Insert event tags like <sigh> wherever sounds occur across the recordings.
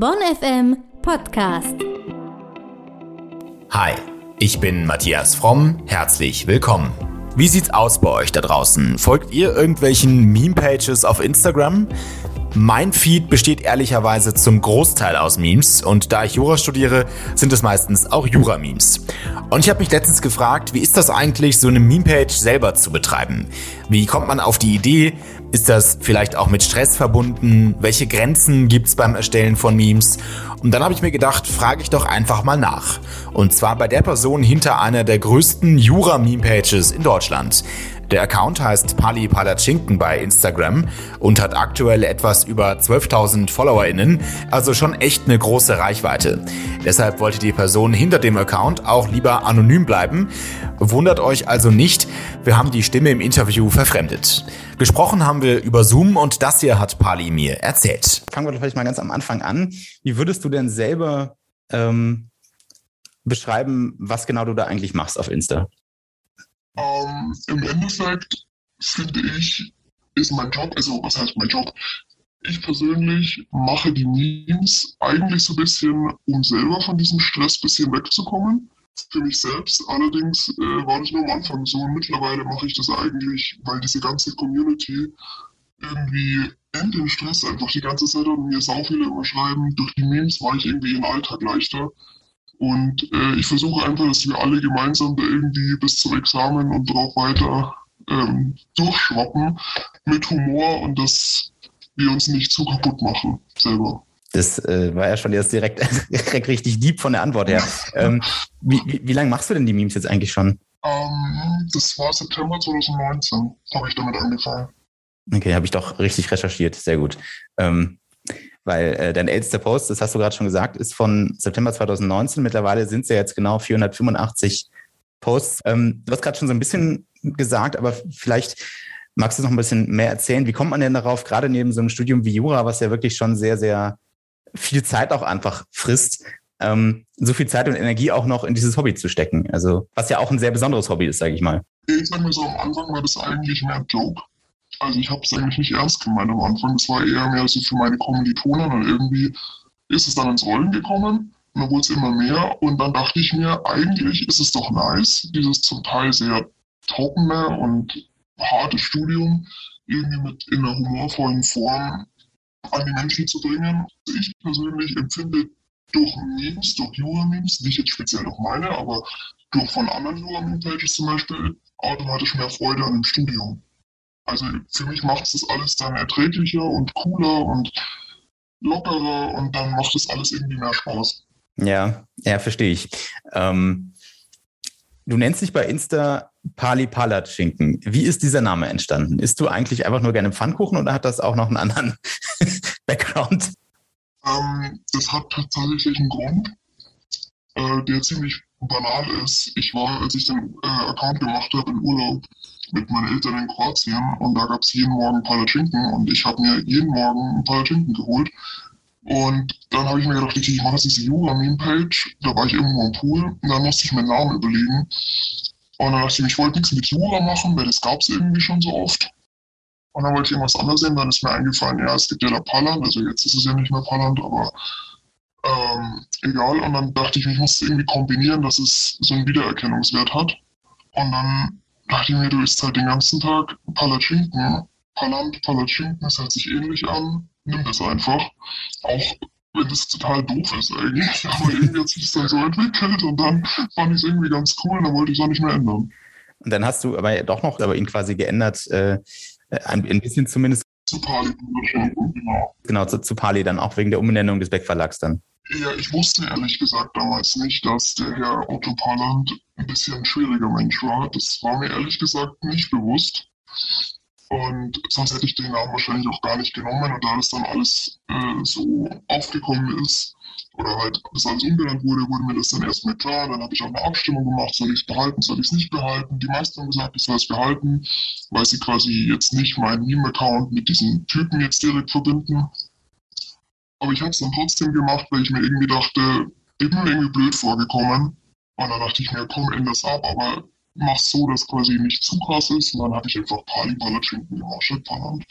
Bonn FM Podcast. Hi, ich bin Matthias Fromm. Herzlich willkommen. Wie sieht's aus bei euch da draußen? Folgt ihr irgendwelchen Meme-Pages auf Instagram? Mein Feed besteht ehrlicherweise zum Großteil aus Memes und da ich Jura studiere, sind es meistens auch Jura-Memes. Und ich habe mich letztens gefragt, wie ist das eigentlich, so eine Meme-Page selber zu betreiben? Wie kommt man auf die Idee? Ist das vielleicht auch mit Stress verbunden? Welche Grenzen gibt's beim Erstellen von Memes? Und dann habe ich mir gedacht, frage ich doch einfach mal nach. Und zwar bei der Person hinter einer der größten Jura-Meme-Pages in Deutschland. Der Account heißt Pali Palatschinken bei Instagram und hat aktuell etwas über 12.000 FollowerInnen, also schon echt eine große Reichweite. Deshalb wollte die Person hinter dem Account auch lieber anonym bleiben. Wundert euch also nicht, wir haben die Stimme im Interview verfremdet. Gesprochen haben wir über Zoom und das hier hat Pali mir erzählt. Fangen wir doch vielleicht mal ganz am Anfang an. Wie würdest du denn selber ähm, beschreiben, was genau du da eigentlich machst auf Insta? Ähm, Im Endeffekt finde ich, ist mein Job, also was heißt mein Job? Ich persönlich mache die Memes eigentlich so ein bisschen, um selber von diesem Stress ein bisschen wegzukommen. Für mich selbst allerdings äh, war das nur am Anfang so. Mittlerweile mache ich das eigentlich, weil diese ganze Community irgendwie in den Stress einfach die ganze Zeit und mir sau viele immer schreiben. Durch die Memes war ich irgendwie im Alltag leichter. Und äh, ich versuche einfach, dass wir alle gemeinsam da irgendwie bis zum Examen und darauf weiter ähm, durchschwappen mit Humor und dass wir uns nicht zu kaputt machen selber. Das äh, war ja schon jetzt direkt, <laughs> direkt richtig deep von der Antwort her. ähm, wie, wie, wie lange machst du denn die Memes jetzt eigentlich schon? Ähm, das war September 2019, habe ich damit angefangen. Okay, habe ich doch richtig recherchiert. Sehr gut. Ähm, weil äh, dein ältester Post, das hast du gerade schon gesagt, ist von September 2019. Mittlerweile sind es ja jetzt genau 485 Posts. Ähm, du hast gerade schon so ein bisschen gesagt, aber vielleicht magst du noch ein bisschen mehr erzählen. Wie kommt man denn darauf, gerade neben so einem Studium wie Jura, was ja wirklich schon sehr, sehr viel Zeit auch einfach frisst, ähm, so viel Zeit und Energie auch noch in dieses Hobby zu stecken? Also, was ja auch ein sehr besonderes Hobby ist, sage ich mal. Ich sage mir so, am Anfang war das eigentlich mehr Joke. Also ich habe es eigentlich nicht ernst gemeint am Anfang. Das war eher mehr so für meine Kommilitonen und irgendwie ist es dann ins Rollen gekommen und dann wurde es immer mehr und dann dachte ich mir, eigentlich ist es doch nice, dieses zum Teil sehr trockene und harte Studium irgendwie mit in einer humorvollen Form an die Menschen zu bringen. Ich persönlich empfinde durch Memes, durch Jura-Memes, nicht jetzt speziell durch meine, aber durch von anderen Jura-Meme-Pages zum Beispiel, automatisch mehr Freude an dem Studium. Also für mich macht es das alles dann erträglicher und cooler und lockerer und dann macht es alles irgendwie mehr Spaß. Ja, ja, verstehe ich. Ähm, du nennst dich bei Insta Pali Palatschinken. Wie ist dieser Name entstanden? Ist du eigentlich einfach nur gerne Pfannkuchen oder hat das auch noch einen anderen <laughs> Background? Ähm, das hat tatsächlich einen Grund, äh, der ziemlich banal ist. Ich war, als ich den äh, Account gemacht habe, in Urlaub mit meinen Eltern in Kroatien und da gab es jeden Morgen Palatschinken und ich habe mir jeden Morgen ein Palatschinken geholt. Und dann habe ich mir gedacht, ich mache jetzt diese Jura-Meme-Page. Da war ich irgendwo am Pool und dann musste ich meinen Namen überlegen. Und dann dachte ich mir, ich wollte nichts mit Jura machen, weil das gab es irgendwie schon so oft. Und dann wollte ich irgendwas anderes sehen. Dann ist mir eingefallen, ja, es gibt ja da Palland, also jetzt ist es ja nicht mehr Palland, aber ähm, egal. Und dann dachte ich mir, ich muss es irgendwie kombinieren, dass es so einen Wiedererkennungswert hat. Und dann dachte ich mir, du isst halt den ganzen Tag Palatschinken. Palant, Palatschinken, das hört sich ähnlich an. Nimm das einfach. Auch wenn das total doof ist eigentlich. <laughs> Aber irgendwie hat sich das dann so entwickelt und dann fand ich es irgendwie ganz cool und dann wollte ich es auch nicht mehr ändern. Und dann hast du aber doch noch aber ihn quasi geändert, äh, ein, ein bisschen zumindest. Zu Pali, genau. Genau, zu, zu Pali dann auch wegen der Umbenennung des Beck-Verlags dann. Ja, ich wusste ehrlich gesagt damals nicht, dass der Herr Otto Parland ein bisschen ein schwieriger Mensch war. Das war mir ehrlich gesagt nicht bewusst. Und sonst hätte ich den Namen wahrscheinlich auch gar nicht genommen. Und da das dann alles äh, so aufgekommen ist, oder halt das alles umbenannt wurde, wurde mir das dann erstmal klar. Dann habe ich auch eine Abstimmung gemacht, soll ich es behalten, soll ich es nicht behalten. Die meisten haben gesagt, ich soll es behalten, weil sie quasi jetzt nicht meinen Meme-Account mit diesen Typen jetzt direkt verbinden. Aber ich habe es dann trotzdem gemacht, weil ich mir irgendwie dachte, ich bin irgendwie blöd vorgekommen. Und dann dachte ich mir, komm, ändere das ab, aber mach so, dass quasi nicht zu krass ist. Und dann habe ich einfach Pali Palatschinken gemacht, statt Palant.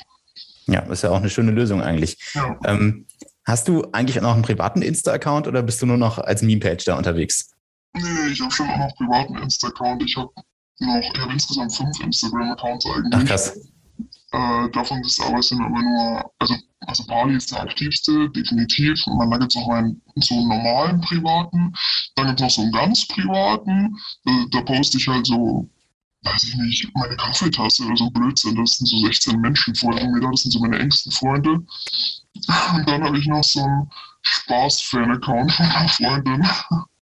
Ja, ist ja auch eine schöne Lösung eigentlich. Ja. Ähm, Hast du eigentlich noch einen privaten Insta-Account oder bist du nur noch als Meme-Page da unterwegs? Nee, ich habe schon auch noch privaten Insta-Account. Ich habe noch, ich habe insgesamt fünf Instagram-Accounts eigentlich. Ach krass. Äh, davon ist aber sind aber nur, also, also Bali ist der aktivste, definitiv. Und dann gibt es noch meinen so einen normalen privaten. Dann gibt es noch so einen ganz privaten. Da, da poste ich halt so, weiß ich nicht, meine Kaffeetasse oder so Blödsinn. Das sind so 16 Menschen folgen mir da, das sind so meine engsten Freunde. Und dann habe ich noch so einen Spaß-Fan-Account von einer Freundin.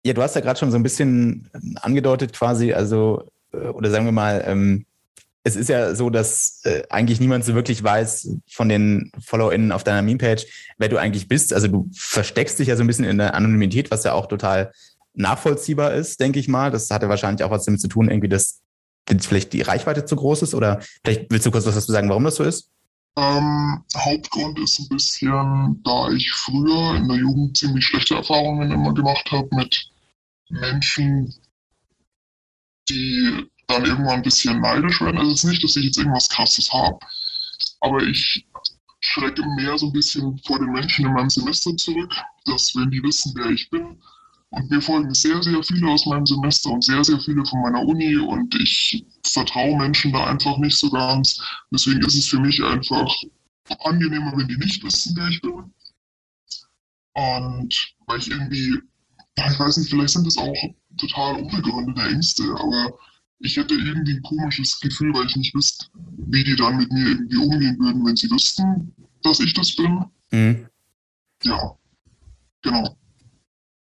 Ja, du hast ja gerade schon so ein bisschen angedeutet quasi, also, äh, oder sagen wir mal, ähm, es ist ja so, dass äh, eigentlich niemand so wirklich weiß von den FollowerInnen auf deiner Meme-Page, wer du eigentlich bist. Also du versteckst dich ja so ein bisschen in der Anonymität, was ja auch total nachvollziehbar ist, denke ich mal. Das hatte wahrscheinlich auch was damit zu tun, irgendwie, dass vielleicht die Reichweite zu groß ist oder vielleicht willst du kurz was dazu sagen, warum das so ist? Ähm, Hauptgrund ist ein bisschen, da ich früher in der Jugend ziemlich schlechte Erfahrungen immer gemacht habe mit Menschen, die dann irgendwann ein bisschen neidisch werden. Also es ist nicht, dass ich jetzt irgendwas Krasses habe, aber ich schrecke mehr so ein bisschen vor den Menschen in meinem Semester zurück, dass wenn die wissen, wer ich bin, und mir folgen sehr, sehr viele aus meinem Semester und sehr, sehr viele von meiner Uni und ich vertraue Menschen da einfach nicht so ganz. Deswegen ist es für mich einfach angenehmer, wenn die nicht wissen, wer ich bin. Und weil ich irgendwie, ich weiß nicht, vielleicht sind das auch total unbegründete Ängste, aber ich hätte irgendwie ein komisches Gefühl, weil ich nicht wüsste, wie die dann mit mir irgendwie umgehen würden, wenn sie wüssten, dass ich das bin. Mhm. Ja, genau.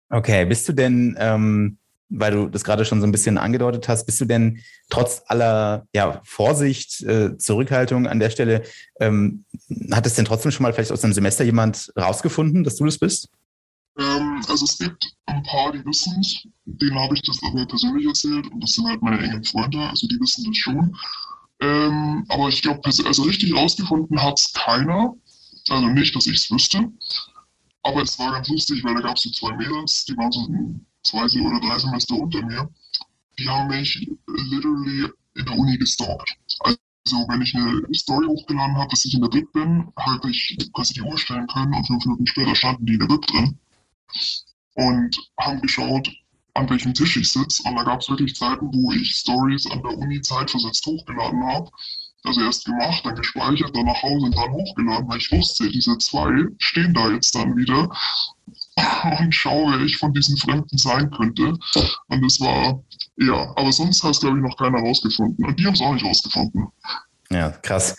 Okay, bist du denn, ähm, weil du das gerade schon so ein bisschen angedeutet hast, bist du denn trotz aller ja, Vorsicht, äh, Zurückhaltung an der Stelle, ähm, hat es denn trotzdem schon mal vielleicht aus einem Semester jemand rausgefunden, dass du das bist? Ähm, also es gibt ein paar, die wissen es. Denen habe ich das aber persönlich erzählt und das sind halt meine engen Freunde, also die wissen das schon. Ähm, aber ich glaube, also richtig rausgefunden hat es keiner. Also nicht, dass ich es wüsste. Aber es war ganz lustig, weil da gab es so zwei Mädels, die waren so zwei oder drei Semester unter mir. Die haben mich literally in der Uni gestalkt. Also wenn ich eine Story hochgeladen habe, dass ich in der BIP bin, habe ich quasi die Uhr stellen können und fünf Minuten später standen die in der BIP drin und haben geschaut, an welchem Tisch ich sitze. Und da gab es wirklich Zeiten, wo ich Stories an der Uni zeitversetzt hochgeladen habe. Also erst gemacht, dann gespeichert, dann nach Hause und dann hochgeladen, weil ich wusste, diese zwei stehen da jetzt dann wieder und schaue, wer ich von diesen Fremden sein könnte. Und das war, ja, aber sonst hat es, glaube ich, noch keiner rausgefunden. Und die haben es auch nicht rausgefunden. Ja, krass.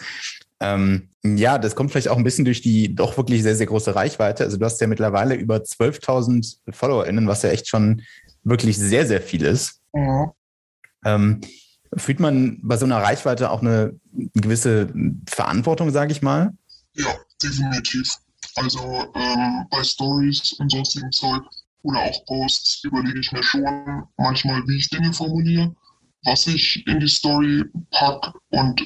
Ähm, ja, das kommt vielleicht auch ein bisschen durch die doch wirklich sehr, sehr große Reichweite. Also du hast ja mittlerweile über 12.000 FollowerInnen, was ja echt schon wirklich sehr, sehr viel ist. Ja. Ähm, fühlt man bei so einer Reichweite auch eine gewisse Verantwortung, sage ich mal? Ja, definitiv. Also ähm, bei Stories und sonstigen Zeug oder auch Posts überlege ich mir schon manchmal, wie ich Dinge formuliere, was ich in die Story packe und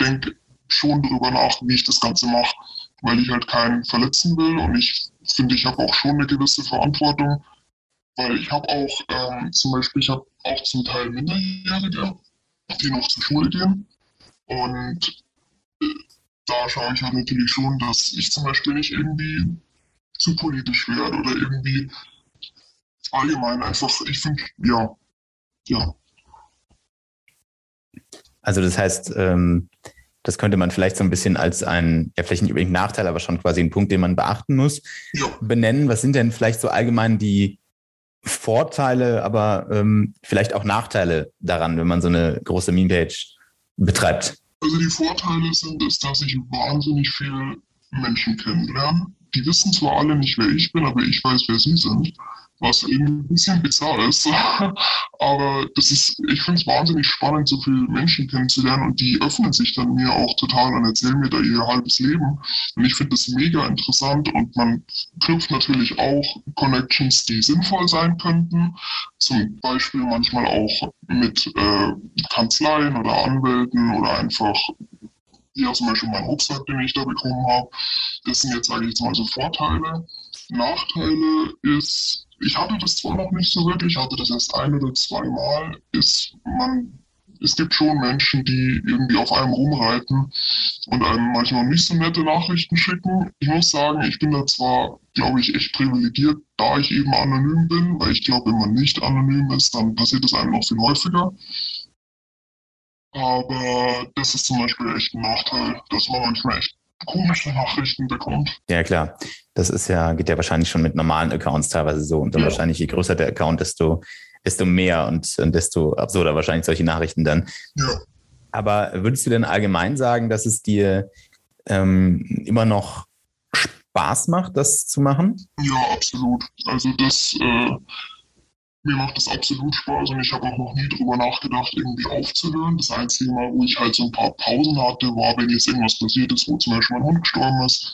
denke schon darüber nach, wie ich das Ganze mache, weil ich halt keinen verletzen will und ich finde, ich habe auch schon eine gewisse Verantwortung, weil ich habe auch ähm, zum Beispiel, ich habe auch zum Teil Minderjährige, die noch zur Schule gehen und äh, da schaue ich halt natürlich schon, dass ich zum Beispiel nicht irgendwie zu politisch werde oder irgendwie allgemein einfach, ich finde, ja, ja. Also das heißt, ähm, das könnte man vielleicht so ein bisschen als ein, ja vielleicht nicht unbedingt Nachteil, aber schon quasi ein Punkt, den man beachten muss, ja. benennen. Was sind denn vielleicht so allgemein die Vorteile, aber ähm, vielleicht auch Nachteile daran, wenn man so eine große Meme-Page betreibt? Also die Vorteile sind, ist, dass ich wahnsinnig viele Menschen kennenlerne. Die wissen zwar alle nicht, wer ich bin, aber ich weiß, wer sie sind was eben ein bisschen bizarr ist. <laughs> Aber das ist, ich finde es wahnsinnig spannend, so viele Menschen kennenzulernen und die öffnen sich dann mir auch total und erzählen mir da ihr halbes Leben. Und ich finde das mega interessant und man knüpft natürlich auch Connections, die sinnvoll sein könnten. Zum Beispiel manchmal auch mit äh, Kanzleien oder Anwälten oder einfach ja, zum Beispiel mein Rucksack, den ich da bekommen habe. Das sind jetzt, sage ich jetzt mal, so Vorteile. Nachteile ist, ich hatte das zwar noch nicht so wirklich, ich hatte das erst ein oder zwei Mal, ist, man es gibt schon Menschen, die irgendwie auf einem rumreiten und einem manchmal nicht so nette Nachrichten schicken. Ich muss sagen, ich bin da zwar, glaube ich, echt privilegiert, da ich eben anonym bin, weil ich glaube, wenn man nicht anonym ist, dann passiert das einem noch viel häufiger. Aber das ist zum Beispiel echt ein Nachteil, dass man manchmal echt komische Nachrichten bekommt. Ja, klar. Das ist ja, geht ja wahrscheinlich schon mit normalen Accounts teilweise so. Und dann ja. wahrscheinlich, je größer der Account, desto, desto mehr und, und desto absurder wahrscheinlich solche Nachrichten dann. Ja. Aber würdest du denn allgemein sagen, dass es dir ähm, immer noch Spaß macht, das zu machen? Ja, absolut. Also das äh, mir macht das absolut Spaß und ich habe auch noch nie drüber nachgedacht, irgendwie aufzuhören. Das einzige Mal, wo ich halt so ein paar Pausen hatte, war, wenn jetzt irgendwas passiert ist, wo zum Beispiel mein Hund gestorben ist.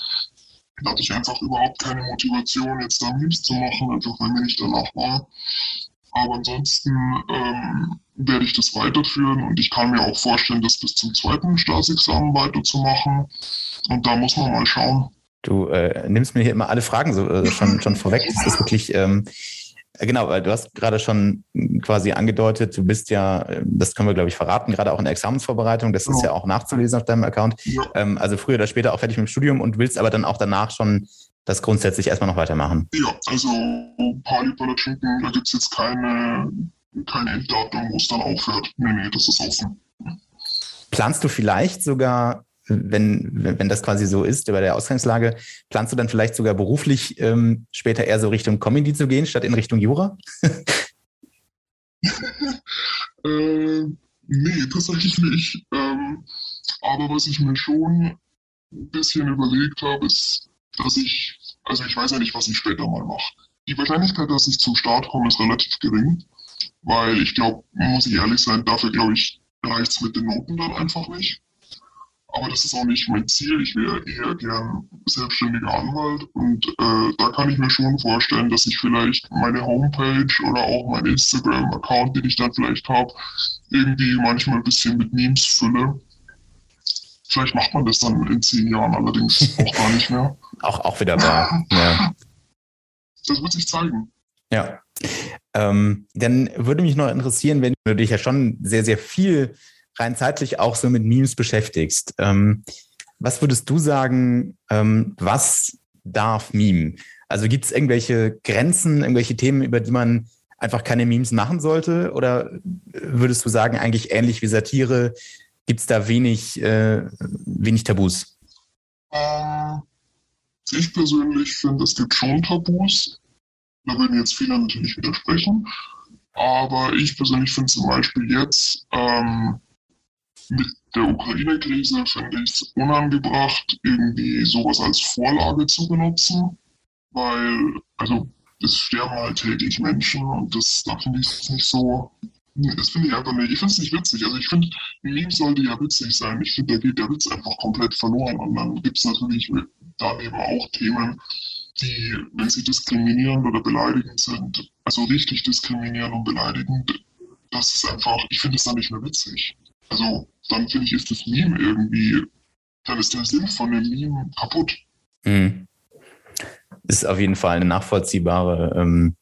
Da hatte ich einfach überhaupt keine Motivation, jetzt da Memes zu machen, einfach weil mir nicht danach war. Aber ansonsten ähm, werde ich das weiterführen und ich kann mir auch vorstellen, das bis zum zweiten Staatsexamen weiterzumachen. Und da muss man mal schauen. Du äh, nimmst mir hier immer alle Fragen so, äh, schon, schon vorweg. Das ist wirklich, ähm, äh, genau, weil du hast gerade schon quasi angedeutet, du bist ja, äh, das können wir glaube ich verraten, gerade auch in der Examensvorbereitung, das ist ja auch nachzulesen auf deinem Account. Ja. Ähm, also früher oder später auch fertig mit dem Studium und willst aber dann auch danach schon das grundsätzlich erstmal noch weitermachen. Ja, also trinken, da gibt es jetzt keine, kein Enddatum, wo es dann aufhört. Nee, nee, das ist offen. Planst du vielleicht sogar wenn, wenn das quasi so ist bei der Ausgangslage, planst du dann vielleicht sogar beruflich ähm, später eher so Richtung Comedy zu gehen, statt in Richtung Jura? <laughs> äh, nee, tatsächlich nicht. Ähm, aber was ich mir schon ein bisschen überlegt habe, ist, dass ich, also ich weiß ja nicht, was ich später mal mache. Die Wahrscheinlichkeit, dass ich zum Start komme, ist relativ gering, weil ich glaube, muss ich ehrlich sein, dafür glaube ich, reicht es mit den Noten dann einfach nicht. Aber das ist auch nicht mein Ziel. Ich wäre eher gern selbstständiger Anwalt. Und äh, da kann ich mir schon vorstellen, dass ich vielleicht meine Homepage oder auch meinen Instagram-Account, den ich dann vielleicht habe, irgendwie manchmal ein bisschen mit Memes fülle. Vielleicht macht man das dann in zehn Jahren allerdings <laughs> auch gar nicht mehr. Auch, auch wieder wahr. ja. Das wird sich zeigen. Ja. Ähm, dann würde mich noch interessieren, wenn du dich ja schon sehr, sehr viel rein zeitlich auch so mit Memes beschäftigst. Ähm, was würdest du sagen, ähm, was darf Meme? Also gibt es irgendwelche Grenzen, irgendwelche Themen, über die man einfach keine Memes machen sollte? Oder würdest du sagen, eigentlich ähnlich wie Satire, gibt es da wenig, äh, wenig Tabus? Ähm, ich persönlich finde, es gibt schon Tabus. Da würden jetzt viele natürlich widersprechen. Aber ich persönlich finde zum Beispiel jetzt ähm, mit der Ukraine-Krise finde ich es unangebracht, irgendwie sowas als Vorlage zu benutzen, weil, also, es sterben halt täglich Menschen und das, da finde ich es nicht so, das finde ich einfach nicht, ich finde es nicht witzig. Also ich finde, ein Meme sollte ja witzig sein. Ich finde, da geht der Witz einfach komplett verloren und dann gibt es natürlich daneben auch Themen, die, wenn sie diskriminierend oder beleidigend sind, also richtig diskriminierend und beleidigend, das ist einfach, ich finde es dann nicht mehr witzig. Also dann finde ich, ist das Meme irgendwie, dann ist der Sinn von dem Meme kaputt. Mhm. Ist auf jeden Fall eine nachvollziehbare ähm,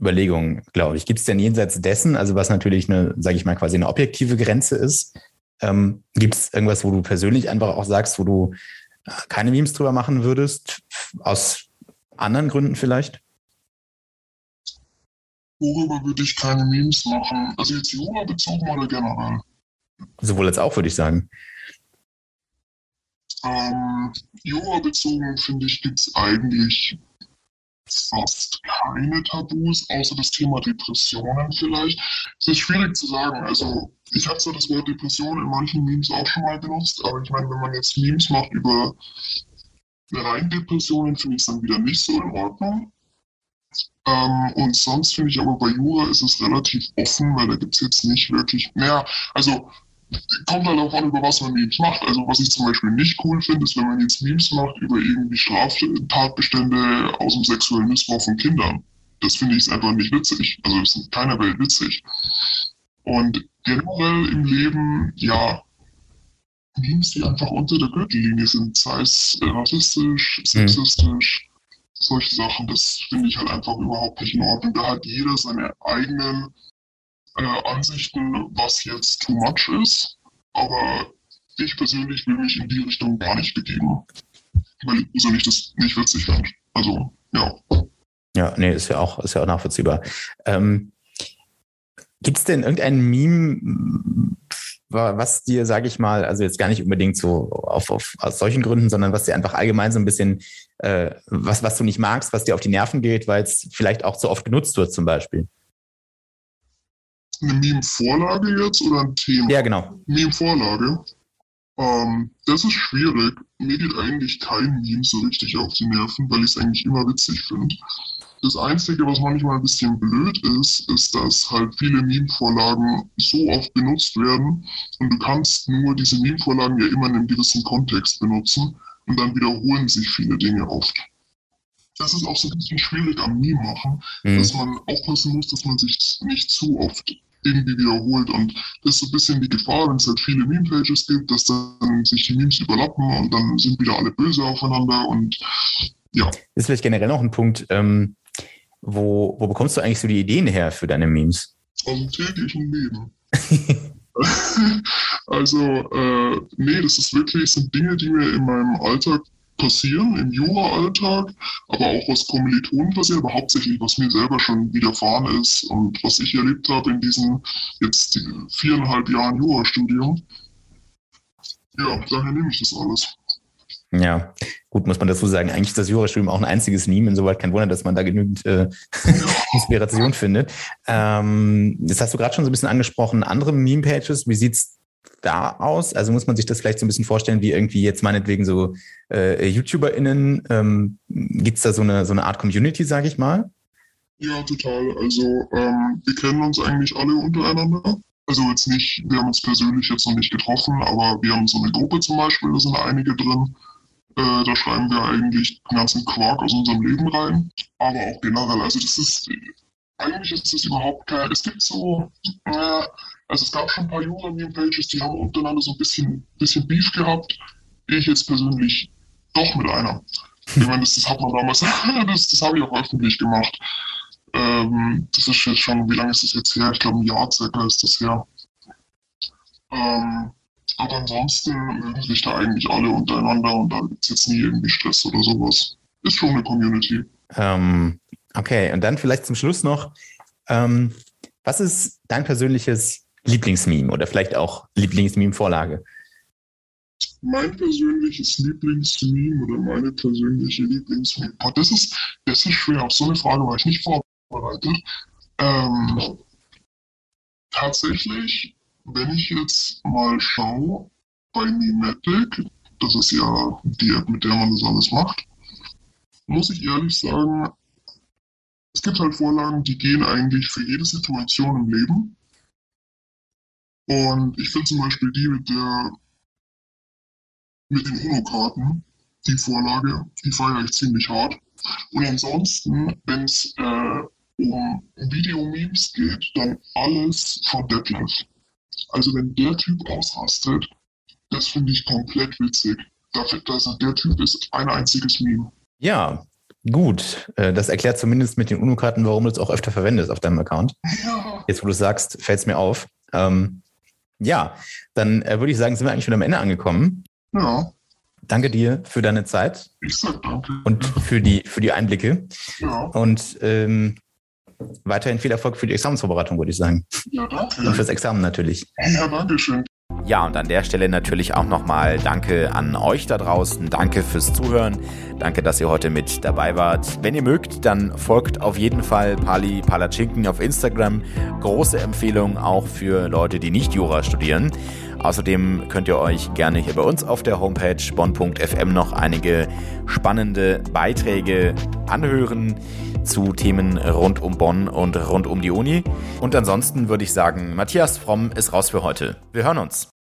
Überlegung, glaube ich. Gibt es denn jenseits dessen, also was natürlich eine, sage ich mal, quasi eine objektive Grenze ist, ähm, gibt es irgendwas, wo du persönlich einfach auch sagst, wo du äh, keine Memes drüber machen würdest, aus anderen Gründen vielleicht? Worüber würde ich keine Memes machen? Also jetzt Yoga bezogen oder generell? Sowohl als auch, würde ich sagen. Ähm, Yoga bezogen, finde ich, gibt es eigentlich fast keine Tabus, außer das Thema Depressionen vielleicht. Es ist schwierig zu sagen. Also, ich habe zwar das Wort Depression in manchen Memes auch schon mal benutzt, aber ich meine, wenn man jetzt Memes macht über rein Depressionen, finde ich es dann wieder nicht so in Ordnung. Ähm, und sonst finde ich aber bei Jura ist es relativ offen, weil da gibt es jetzt nicht wirklich mehr. Also kommt halt auch an, über was man Memes macht. Also was ich zum Beispiel nicht cool finde, ist, wenn man jetzt Memes macht über irgendwie Straftatbestände aus dem sexuellen Missbrauch von Kindern. Das finde ich einfach nicht witzig. Also es ist in keiner Welt witzig. Und generell im Leben, ja, Memes, die einfach unter der Gürtellinie sind, sei es rassistisch, mhm. sexistisch, mhm. solche Sachen, das finde ich halt einfach überhaupt nicht in Ordnung. Da hat jeder seine eigenen äh, Ansichten, was jetzt too much ist. Aber ich persönlich will mich in die Richtung gar nicht begeben, weil ich persönlich das nicht witzig finde. Also, ja. Ja, nee, ist ja auch, ist ja auch nachvollziehbar. Ähm, Gibt es denn irgendein Meme, was dir, sage ich mal, also jetzt gar nicht unbedingt so auf, auf, aus solchen Gründen, sondern was dir einfach allgemein so ein bisschen, äh, was, was du nicht magst, was dir auf die Nerven geht, weil es vielleicht auch zu oft genutzt wird zum Beispiel? Eine Meme-Vorlage jetzt oder ein Thema? Ja, genau. Meme-Vorlage. Ähm, das ist schwierig. Mir geht eigentlich kein Meme so richtig auf die Nerven, weil ich es eigentlich immer witzig finde. Das Einzige, was manchmal ein bisschen blöd ist, ist, dass halt viele Meme-Vorlagen so oft benutzt werden und du kannst nur diese Meme-Vorlagen ja immer in einem gewissen Kontext benutzen und dann wiederholen sich viele Dinge oft. Das ist auch so ein bisschen schwierig am Meme machen, mhm. dass man aufpassen muss, dass man sich nicht zu oft irgendwie wiederholt. Und das ist so ein bisschen die Gefahr, wenn es halt viele Meme-Pages gibt, dass dann sich die Memes überlappen und dann sind wieder alle böse aufeinander und ja. Ist vielleicht generell noch ein Punkt, ähm, wo, wo bekommst du eigentlich so die Ideen her für deine Memes? Aus dem täglichen Leben. <laughs> <laughs> also, äh, nee, das ist wirklich, sind Dinge, die mir in meinem Alltag passieren, im Jura-Alltag, aber auch was Kommilitonen passiert, aber hauptsächlich, was mir selber schon widerfahren ist und was ich erlebt habe in diesen jetzt viereinhalb Jahren Jurastudium. Ja, daher nehme ich das alles. Ja, gut, muss man dazu sagen. Eigentlich ist das Jurastudium auch ein einziges Meme. Insoweit kein Wunder, dass man da genügend äh, <laughs> Inspiration findet. Ähm, das hast du gerade schon so ein bisschen angesprochen. Andere Meme-Pages, wie sieht's da aus? Also muss man sich das vielleicht so ein bisschen vorstellen, wie irgendwie jetzt meinetwegen so äh, YouTuberInnen? Ähm, Gibt es da so eine, so eine Art Community, sage ich mal? Ja, total. Also ähm, wir kennen uns eigentlich alle untereinander. Also jetzt nicht, wir haben uns persönlich jetzt noch nicht getroffen, aber wir haben so eine Gruppe zum Beispiel, da sind einige drin. Äh, da schreiben wir eigentlich den ganzen Quark aus unserem Leben rein. Aber auch generell, also das ist, eigentlich ist das überhaupt kein, es gibt so, äh, also es gab schon ein paar User-Meme-Pages, die haben untereinander so ein bisschen, bisschen Beef gehabt. Ich jetzt persönlich doch mit einer. Ich meine, das, das hat man damals, <laughs> das, das habe ich auch öffentlich gemacht. Ähm, das ist jetzt schon, wie lange ist das jetzt her? Ich glaube, ein Jahr circa ist das her. Ähm, aber ansonsten mögen sich da eigentlich alle untereinander und da gibt es jetzt nie irgendwie Stress oder sowas. Ist schon eine Community. Ähm, okay, und dann vielleicht zum Schluss noch, ähm, was ist dein persönliches Lieblingsmeme oder vielleicht auch Lieblingsmeme-Vorlage? Mein persönliches Lieblingsmeme oder meine persönliche Lieblingsmeme. Boah, das ist, das ist schwer. Auf so eine Frage war ich nicht vorbereitet. Ähm, tatsächlich wenn ich jetzt mal schaue bei Mimetic, das ist ja die App, mit der man das alles macht, muss ich ehrlich sagen, es gibt halt Vorlagen, die gehen eigentlich für jede Situation im Leben. Und ich finde zum Beispiel die mit der mit den UNO-Karten, die Vorlage, die feiere ich ziemlich hart. Und ansonsten, wenn es äh, um Videomemes geht, dann alles von Detlef. Also wenn der Typ ausrastet, das finde ich komplett witzig. Dafür, also der Typ ist ein einziges Meme. Ja, gut. Äh, das erklärt zumindest mit den UNO-Karten, warum du es auch öfter verwendest auf deinem Account. Ja. Jetzt, wo du es sagst, fällt es mir auf. Ähm, ja, dann äh, würde ich sagen, sind wir eigentlich schon am Ende angekommen. Ja. Danke dir für deine Zeit. Und für die, für die Einblicke. Ja. Und ähm, weiterhin viel Erfolg für die Examensvorbereitung, würde ich sagen. Ja, danke. Und fürs Examen natürlich. Ja, danke schön. Ja, und an der Stelle natürlich auch nochmal Danke an euch da draußen. Danke fürs Zuhören. Danke, dass ihr heute mit dabei wart. Wenn ihr mögt, dann folgt auf jeden Fall Pali Palachinken auf Instagram. Große Empfehlung auch für Leute, die nicht Jura studieren. Außerdem könnt ihr euch gerne hier bei uns auf der Homepage bonn.fm noch einige spannende Beiträge anhören zu Themen rund um Bonn und rund um die Uni. Und ansonsten würde ich sagen, Matthias Fromm ist raus für heute. Wir hören uns.